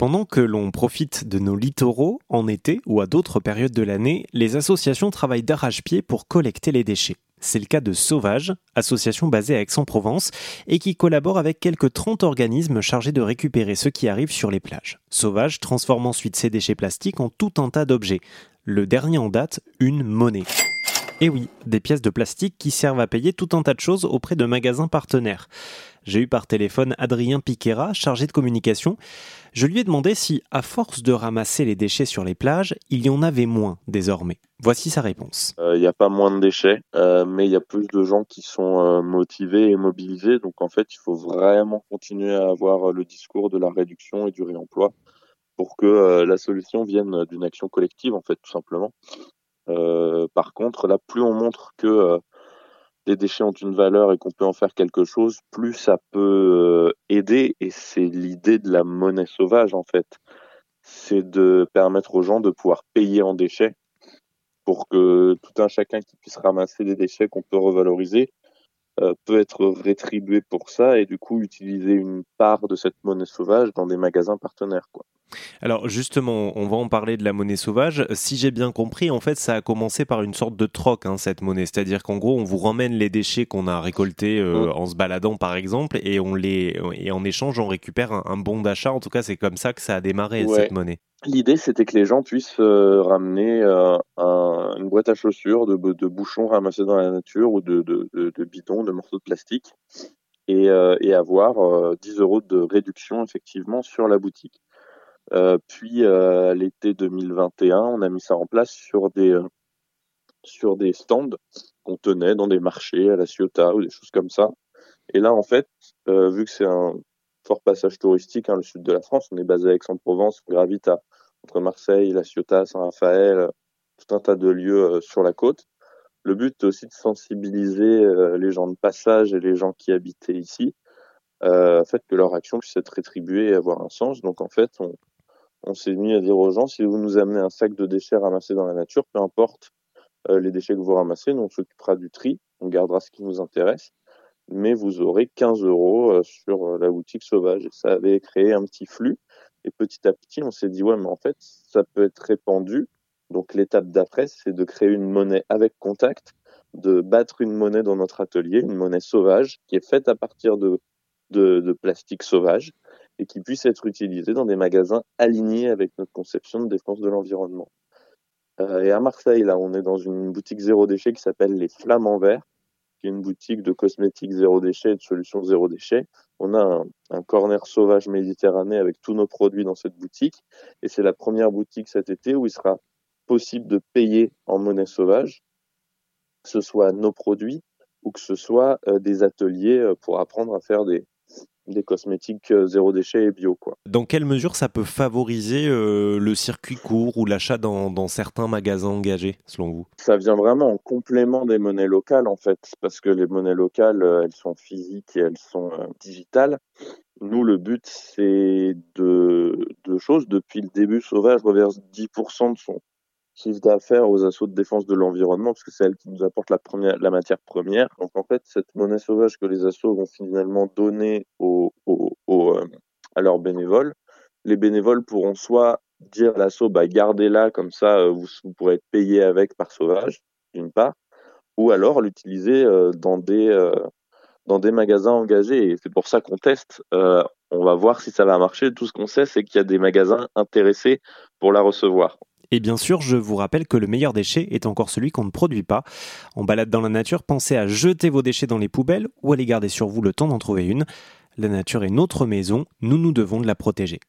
Pendant que l'on profite de nos littoraux en été ou à d'autres périodes de l'année, les associations travaillent d'arrache-pied pour collecter les déchets. C'est le cas de Sauvage, association basée à Aix-en-Provence et qui collabore avec quelques 30 organismes chargés de récupérer ce qui arrive sur les plages. Sauvage transforme ensuite ces déchets plastiques en tout un tas d'objets. Le dernier en date, une monnaie. Et oui, des pièces de plastique qui servent à payer tout un tas de choses auprès de magasins partenaires. J'ai eu par téléphone Adrien Piquera, chargé de communication. Je lui ai demandé si, à force de ramasser les déchets sur les plages, il y en avait moins désormais. Voici sa réponse. Euh, il n'y a pas moins de déchets, euh, mais il y a plus de gens qui sont euh, motivés et mobilisés. Donc en fait, il faut vraiment continuer à avoir le discours de la réduction et du réemploi pour que la solution vienne d'une action collective, en fait, tout simplement. Par contre, là, plus on montre que les déchets ont une valeur et qu'on peut en faire quelque chose, plus ça peut euh, aider. Et c'est l'idée de la monnaie sauvage, en fait. C'est de permettre aux gens de pouvoir payer en déchets pour que tout un chacun qui puisse ramasser des déchets qu'on peut revaloriser euh, peut être rétribué pour ça et du coup utiliser une part de cette monnaie sauvage dans des magasins partenaires. Quoi. Alors justement, on va en parler de la monnaie sauvage. Si j'ai bien compris, en fait, ça a commencé par une sorte de troc, hein, cette monnaie. C'est-à-dire qu'en gros, on vous ramène les déchets qu'on a récoltés euh, en se baladant, par exemple, et on les et en échange, on récupère un, bon d'achat. En tout cas, c'est comme ça que ça a démarré cette monnaie. L'idée, c'était que les gens puissent euh, ramener euh, une boîte à chaussures de, bouchons ramassés dans la nature ou de, de bidons, de morceaux de plastique, et, et avoir 10 euros de réduction effectivement sur la boutique. Euh, puis euh, l'été 2021, on a mis ça en place sur des euh, sur des stands qu'on tenait dans des marchés à la Ciotat ou des choses comme ça. Et là, en fait, vu que c'est un fort passage touristique, hein, le sud de la France, on est basé à Aix-en-Provence, on gravite entre Marseille, la Ciotat, Saint-Raphaël, tout un tas de lieux sur la côte. Le but est aussi de sensibiliser les gens de passage et les gens qui habitaient ici, euh, fait que leur action puisse être rétribuée et avoir un sens. Donc en fait, on, s'est mis à dire aux gens, si vous nous amenez un sac de déchets ramassés dans la nature, peu importe euh, les déchets que vous ramassez, nous on s'occupera du tri, on gardera ce qui nous intéresse, mais vous aurez 15 euros euh, sur euh, la boutique sauvage. Et ça avait créé un petit flux. Et petit à petit, on s'est dit, ouais, mais en fait, ça peut être répandu. Donc l'étape d'après, c'est de créer une monnaie avec contact, de battre une monnaie dans notre atelier, une monnaie sauvage qui est faite à partir de, de, de plastique sauvage et qui puisse être utilisé dans des magasins alignés avec notre conception de défense de l'environnement. Euh, et à Marseille, là, on est dans une boutique zéro déchet qui s'appelle Les Flammes en Verre, qui est une boutique de cosmétiques zéro déchet et de solutions zéro déchet. On a un, corner sauvage méditerranéen avec tous nos produits dans cette boutique. Et c'est la première boutique cet été où il sera possible de payer en monnaie sauvage, que ce soit nos produits ou que ce soit euh, des ateliers euh, pour apprendre à faire des, des cosmétiques euh, zéro déchet et bio. Quoi. Dans quelle mesure ça peut favoriser euh, le circuit court ou l'achat dans, dans, certains magasins engagés, selon vous? Ça vient vraiment en complément des monnaies locales, en fait, parce que les monnaies locales, euh, elles sont physiques et elles sont digitales. Nous, le but, c'est de deux choses. Depuis le début, Sauvage reverse 10% de son chiffre d'affaires aux assauts de défense de l'environnement, parce que c'est elle qui nous apporte la, première, la matière première. Donc en fait, cette monnaie sauvage que les assauts vont finalement donner aux, euh, à leurs bénévoles, les bénévoles pourront soit dire à l'assaut, bah, gardez-la, comme ça euh, vous, pourrez être payé avec par sauvage, d'une part, ou alors l'utiliser euh, dans des dans des magasins engagés. C'est pour ça qu'on teste. on va voir si ça va marcher. Tout ce qu'on sait, c'est qu'il y a des magasins intéressés pour la recevoir. Et bien sûr, je vous rappelle que le meilleur déchet est encore celui qu'on ne produit pas. En balade dans la nature, pensez à jeter vos déchets dans les poubelles ou à les garder sur vous le temps d'en trouver une. La nature est notre maison, nous nous devons de la protéger.